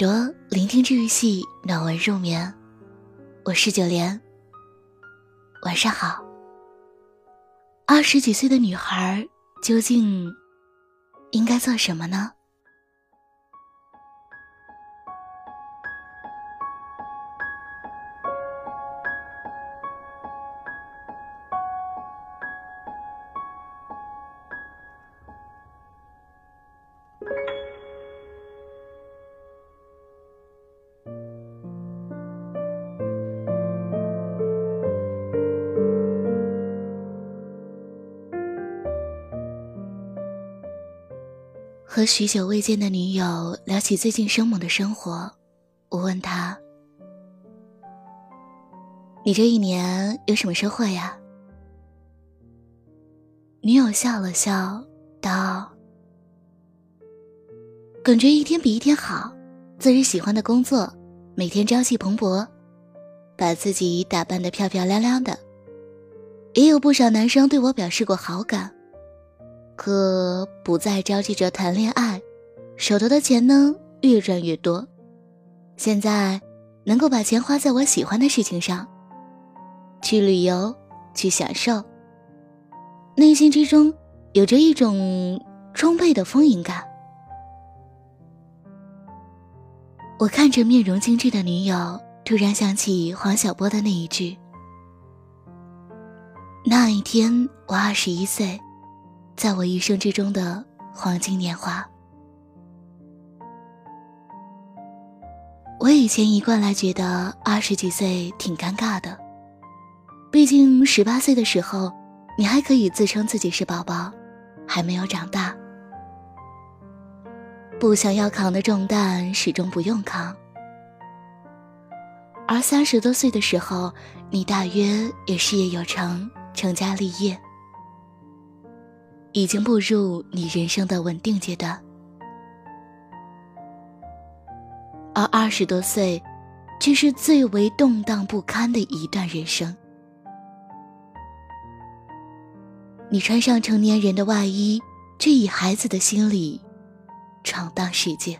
多聆听治愈系暖文入眠，我是九莲。晚上好。二十几岁的女孩究竟应该做什么呢？和许久未见的女友聊起最近生猛的生活，我问他：“你这一年有什么收获呀？”女友笑了笑，道：“感觉一天比一天好，做着喜欢的工作，每天朝气蓬勃，把自己打扮的漂漂亮亮的。也有不少男生对我表示过好感。”可不再着急着谈恋爱，手头的钱呢越赚越多。现在能够把钱花在我喜欢的事情上，去旅游，去享受。内心之中有着一种充沛的丰盈感。我看着面容精致的女友，突然想起黄晓波的那一句：“那一天我二十一岁。”在我一生之中的黄金年华，我以前一贯来觉得二十几岁挺尴尬的，毕竟十八岁的时候，你还可以自称自己是宝宝，还没有长大，不想要扛的重担始终不用扛，而三十多岁的时候，你大约也事业有成，成家立业。已经步入你人生的稳定阶段，而二十多岁，却是最为动荡不堪的一段人生。你穿上成年人的外衣，却以孩子的心理闯荡世界。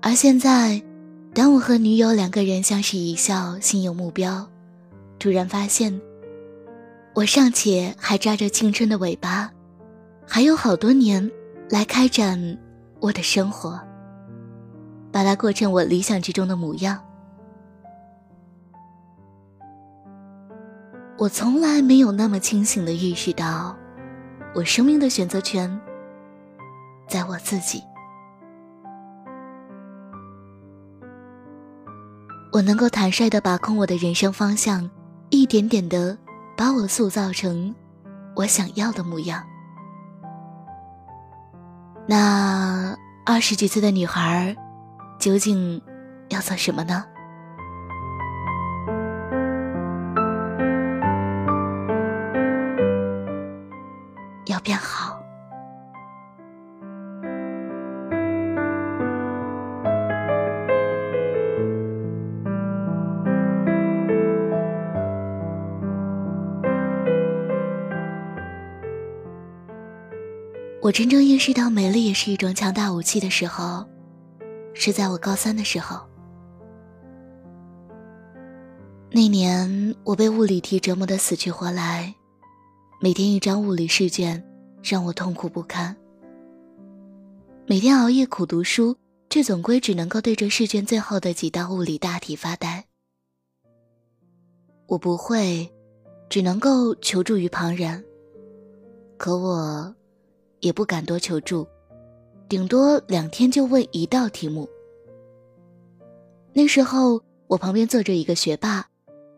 而现在，当我和女友两个人相视一笑，心有目标，突然发现。我尚且还扎着青春的尾巴，还有好多年来开展我的生活，把它过成我理想之中的模样。我从来没有那么清醒的意识到，我生命的选择权在我自己。我能够坦率的把控我的人生方向，一点点的。把我塑造成我想要的模样。那二十几岁的女孩究竟要做什么呢？我真正意识到美丽也是一种强大武器的时候，是在我高三的时候。那年我被物理题折磨得死去活来，每天一张物理试卷让我痛苦不堪。每天熬夜苦读书，却总归只能够对着试卷最后的几道物理大题发呆。我不会，只能够求助于旁人。可我。也不敢多求助，顶多两天就问一道题目。那时候我旁边坐着一个学霸，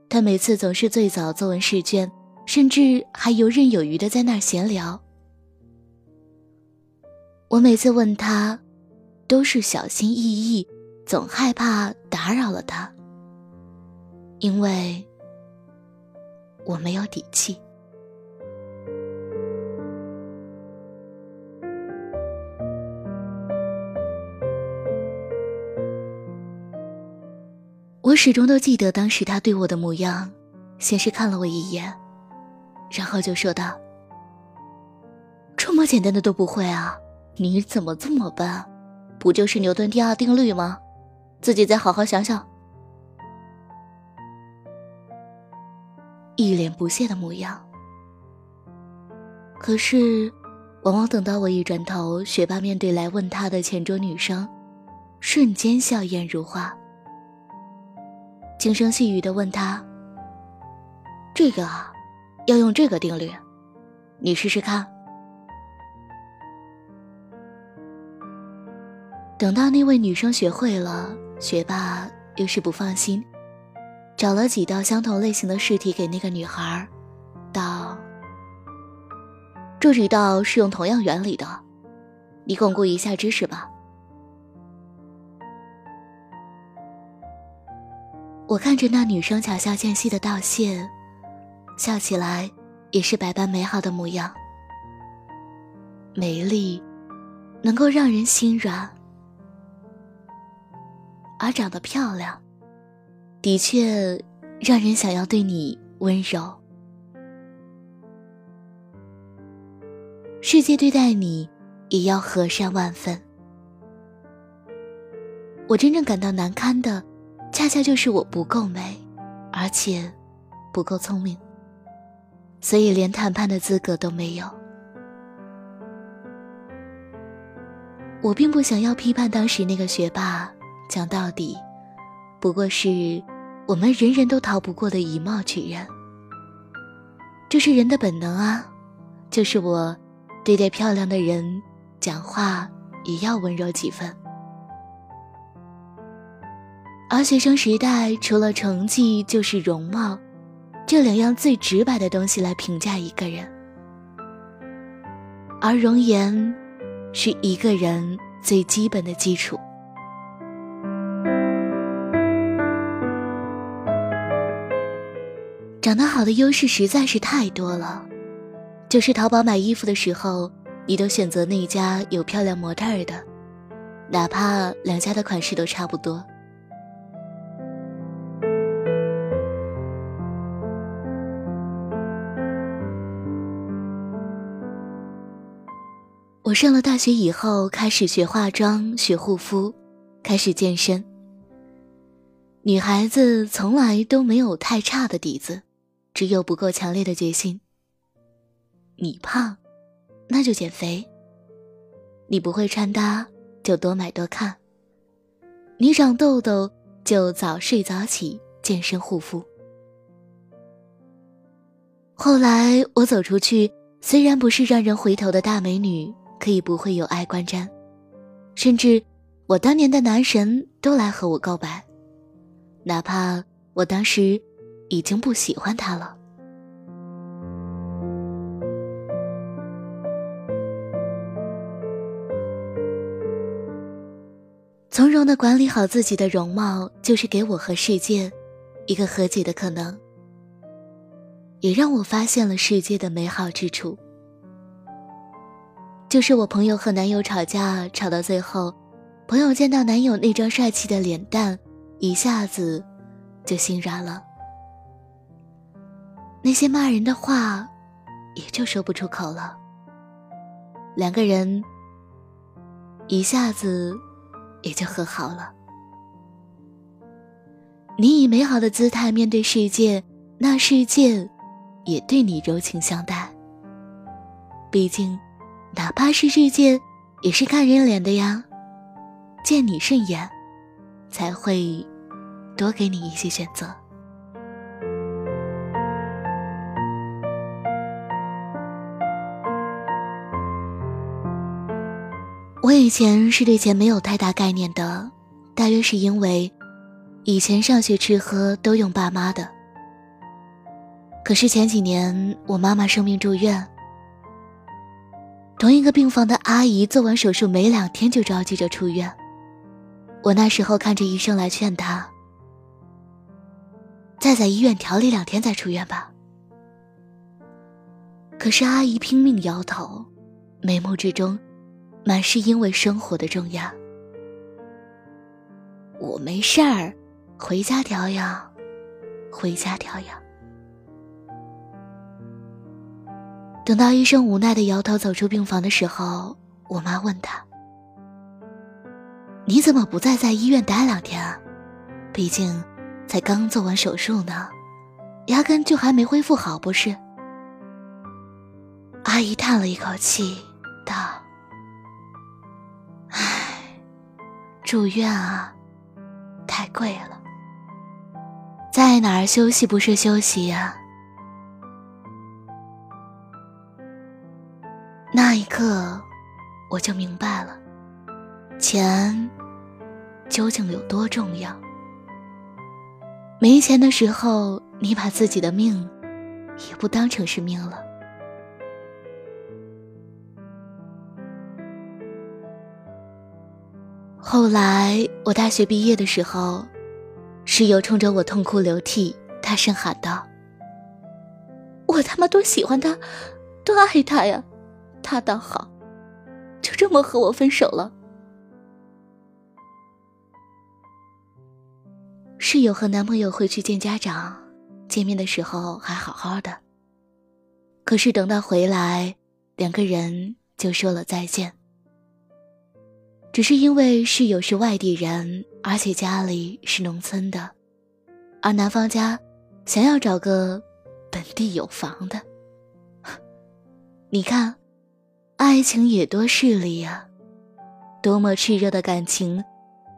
他每次总是最早做完试卷，甚至还游刃有余的在那儿闲聊。我每次问他，都是小心翼翼，总害怕打扰了他，因为我没有底气。我始终都记得当时他对我的模样，先是看了我一眼，然后就说道：“这么简单的都不会啊？你怎么这么笨？不就是牛顿第二定律吗？自己再好好想想。一脸不屑的模样。可是，往往等到我一转头，学霸面对来问他的前桌女生，瞬间笑颜如花，轻声细语的问他：“这个啊，要用这个定律，你试试看。”等到那位女生学会了，学霸又是不放心，找了几道相同类型的试题给那个女孩，道：“这几道是用同样原理的，你巩固一下知识吧。”我看着那女生巧笑间隙的道谢，笑起来也是百般美好的模样，美丽，能够让人心软。而长得漂亮，的确让人想要对你温柔。世界对待你也要和善万分。我真正感到难堪的，恰恰就是我不够美，而且不够聪明，所以连谈判的资格都没有。我并不想要批判当时那个学霸。讲到底，不过是我们人人都逃不过的以貌取人。这是人的本能啊！就是我对待漂亮的人讲话也要温柔几分。而学生时代，除了成绩就是容貌，这两样最直白的东西来评价一个人。而容颜，是一个人最基本的基础。长得好的优势实在是太多了，就是淘宝买衣服的时候，你都选择那家有漂亮模特儿的，哪怕两家的款式都差不多。我上了大学以后，开始学化妆、学护肤，开始健身。女孩子从来都没有太差的底子。只有不够强烈的决心。你胖，那就减肥；你不会穿搭，就多买多看；你长痘痘，就早睡早起健身护肤。后来我走出去，虽然不是让人回头的大美女，可以不会有爱观瞻，甚至我当年的男神都来和我告白，哪怕我当时。已经不喜欢他了。从容的管理好自己的容貌，就是给我和世界一个和解的可能，也让我发现了世界的美好之处。就是我朋友和男友吵架，吵到最后，朋友见到男友那张帅气的脸蛋，一下子就心软了。那些骂人的话，也就说不出口了。两个人一下子也就和好了。你以美好的姿态面对世界，那世界也对你柔情相待。毕竟，哪怕是世界，也是看人脸的呀。见你顺眼，才会多给你一些选择。我以前是对钱没有太大概念的，大约是因为以前上学吃喝都用爸妈的。可是前几年我妈妈生病住院，同一个病房的阿姨做完手术没两天就着急着出院，我那时候看着医生来劝她，再在医院调理两天再出院吧。可是阿姨拼命摇头，眉目之中。满是因为生活的重压。我没事儿，回家调养，回家调养。等到医生无奈的摇头走出病房的时候，我妈问他：“你怎么不再在医院待两天啊？毕竟才刚做完手术呢，压根就还没恢复好，不是？”阿姨叹了一口气，道：“唉，住院啊，太贵了。在哪儿休息不是休息呀？”那一刻，我就明白了，钱究竟有多重要。没钱的时候，你把自己的命也不当成是命了。后来，我大学毕业的时候，室友冲着我痛哭流涕，大声喊道：“我他妈多喜欢他，多爱他呀！他倒好，就这么和我分手了。”室友和男朋友回去见家长，见面的时候还好好的，可是等到回来，两个人就说了再见。只是因为室友是外地人，而且家里是农村的，而男方家想要找个本地有房的。你看，爱情也多势利呀，多么炽热的感情，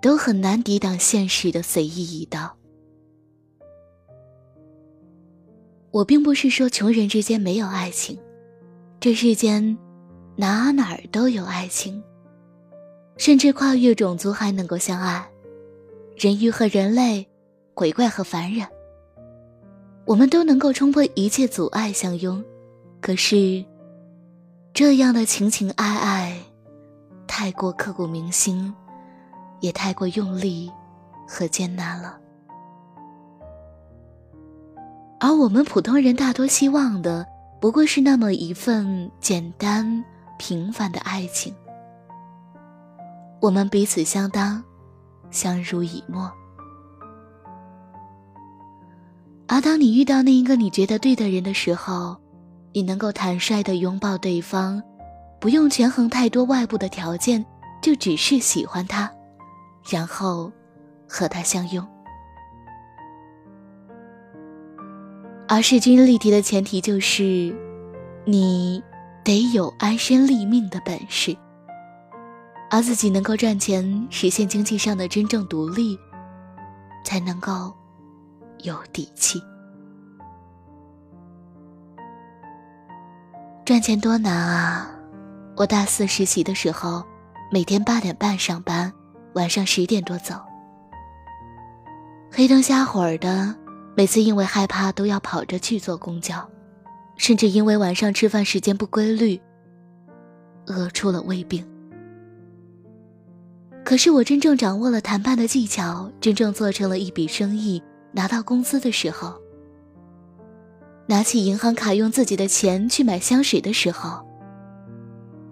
都很难抵挡现实的随意一刀。我并不是说穷人之间没有爱情，这世间哪哪儿都有爱情。甚至跨越种族还能够相爱，人鱼和人类，鬼怪和凡人，我们都能够冲破一切阻碍相拥。可是，这样的情情爱爱，太过刻骨铭心，也太过用力和艰难了。而我们普通人大多希望的，不过是那么一份简单平凡的爱情。我们彼此相当，相濡以沫。而当你遇到那一个你觉得对的人的时候，你能够坦率的拥抱对方，不用权衡太多外部的条件，就只是喜欢他，然后和他相拥。而势均力敌的前提就是，你得有安身立命的本事。而自己能够赚钱，实现经济上的真正独立，才能够有底气。赚钱多难啊！我大四实习的时候，每天八点半上班，晚上十点多走，黑灯瞎火的，每次因为害怕都要跑着去坐公交，甚至因为晚上吃饭时间不规律，饿出了胃病。可是我真正掌握了谈判的技巧，真正做成了一笔生意，拿到工资的时候，拿起银行卡用自己的钱去买香水的时候，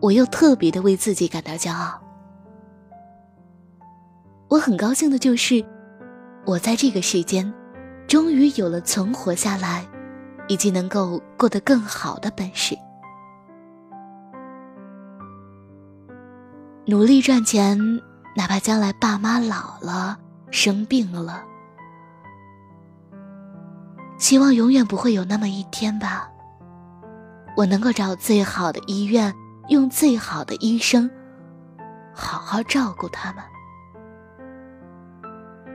我又特别的为自己感到骄傲。我很高兴的就是，我在这个世间，终于有了存活下来，以及能够过得更好的本事。努力赚钱。哪怕将来爸妈老了、生病了，希望永远不会有那么一天吧。我能够找最好的医院，用最好的医生，好好照顾他们。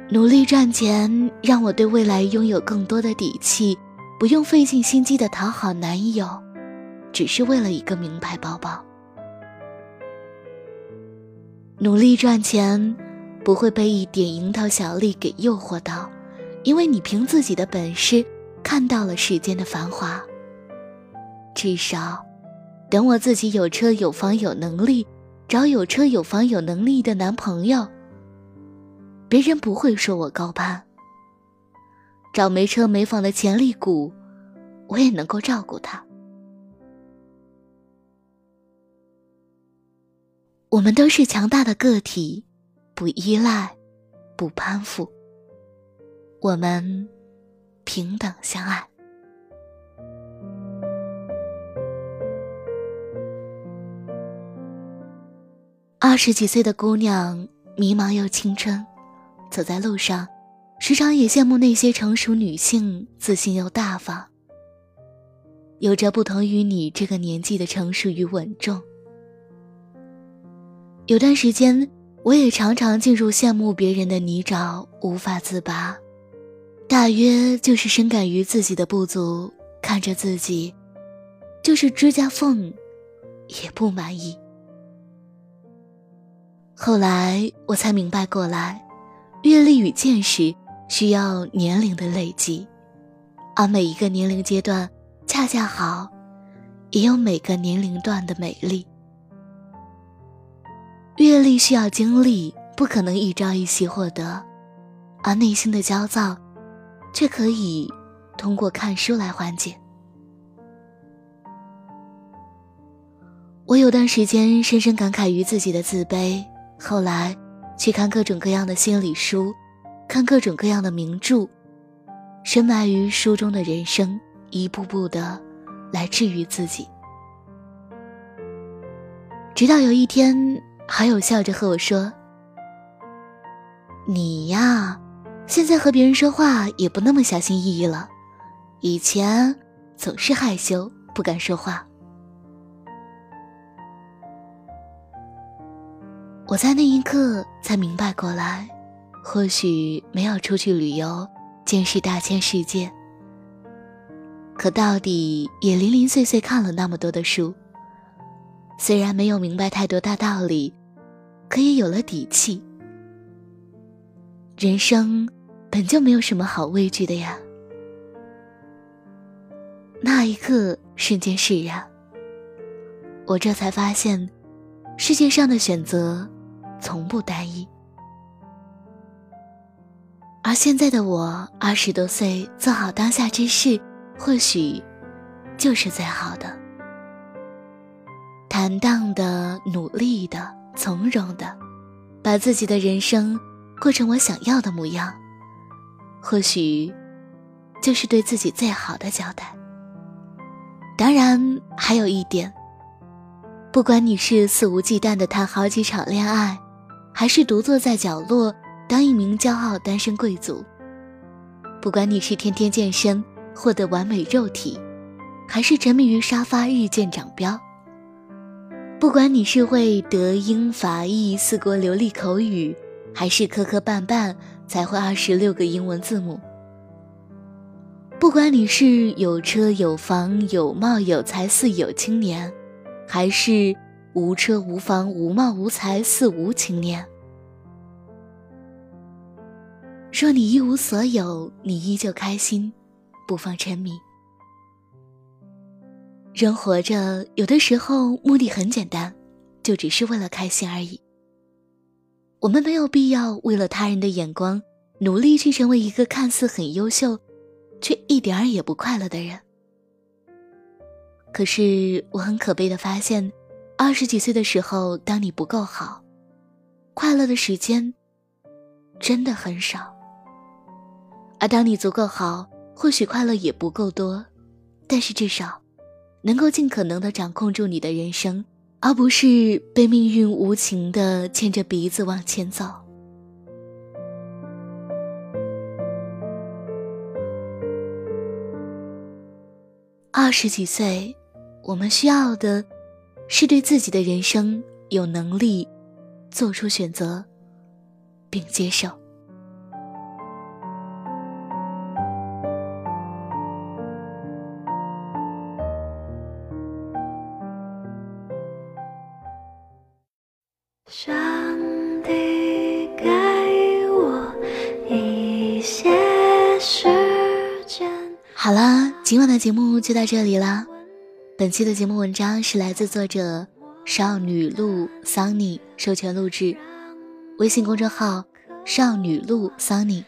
努力赚钱，让我对未来拥有更多的底气，不用费尽心机的讨好男友，只是为了一个名牌包包。努力赚钱，不会被一点蝇头小利给诱惑到，因为你凭自己的本事看到了世间的繁华。至少，等我自己有车有房有能力，找有车有房有能力的男朋友，别人不会说我高攀。找没车没房的潜力股，我也能够照顾他。我们都是强大的个体，不依赖，不攀附。我们平等相爱。二十几岁的姑娘迷茫又青春，走在路上，时常也羡慕那些成熟女性，自信又大方，有着不同于你这个年纪的成熟与稳重。有段时间，我也常常进入羡慕别人的泥沼，无法自拔。大约就是深感于自己的不足，看着自己，就是指甲缝，也不满意。后来我才明白过来，阅历与见识需要年龄的累积，而每一个年龄阶段恰恰好，也有每个年龄段的美丽。阅历需要经历，不可能一朝一夕获得，而内心的焦躁，却可以通过看书来缓解。我有段时间深深感慨于自己的自卑。后来，去看各种各样的心理书，看各种各样的名著，深埋于书中的人生，一步步的来治愈自己。直到有一天，好友笑着和我说：“你呀，现在和别人说话也不那么小心翼翼了，以前总是害羞不敢说话。”我在那一刻才明白过来，或许没有出去旅游，见识大千世界，可到底也零零碎碎看了那么多的书。虽然没有明白太多大道理，可也有了底气。人生本就没有什么好畏惧的呀。那一刻，瞬间释然，我这才发现，世界上的选择。从不单一，而现在的我二十多岁，做好当下之事，或许就是最好的。坦荡的、努力的、从容的，把自己的人生过成我想要的模样，或许就是对自己最好的交代。当然，还有一点，不管你是肆无忌惮的谈好几场恋爱。还是独坐在角落当一名骄傲单身贵族。不管你是天天健身获得完美肉体，还是沉迷于沙发日渐长膘；不管你是会德英法意四国流利口语，还是磕磕绊绊才会二十六个英文字母；不管你是有车有房有貌有才似有青年，还是……无车无房无貌无才似无青年。若你一无所有，你依旧开心，不妨沉迷。人活着，有的时候目的很简单，就只是为了开心而已。我们没有必要为了他人的眼光，努力去成为一个看似很优秀，却一点儿也不快乐的人。可是我很可悲的发现。二十几岁的时候，当你不够好，快乐的时间真的很少；而当你足够好，或许快乐也不够多，但是至少能够尽可能的掌控住你的人生，而不是被命运无情的牵着鼻子往前走。二十几岁，我们需要的。是对自己的人生有能力做出选择，并接受。的节目就到这里了。本期的节目文章是来自作者少女路桑尼授权录制，微信公众号少女路桑尼。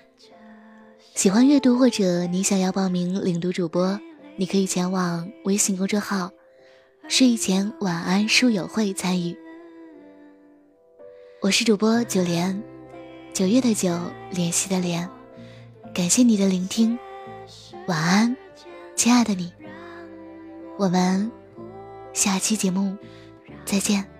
喜欢阅读或者你想要报名领读主播，你可以前往微信公众号睡前晚安书友会参与。我是主播九莲，九月的九，联系的联。感谢你的聆听，晚安，亲爱的你。我们下期节目再见。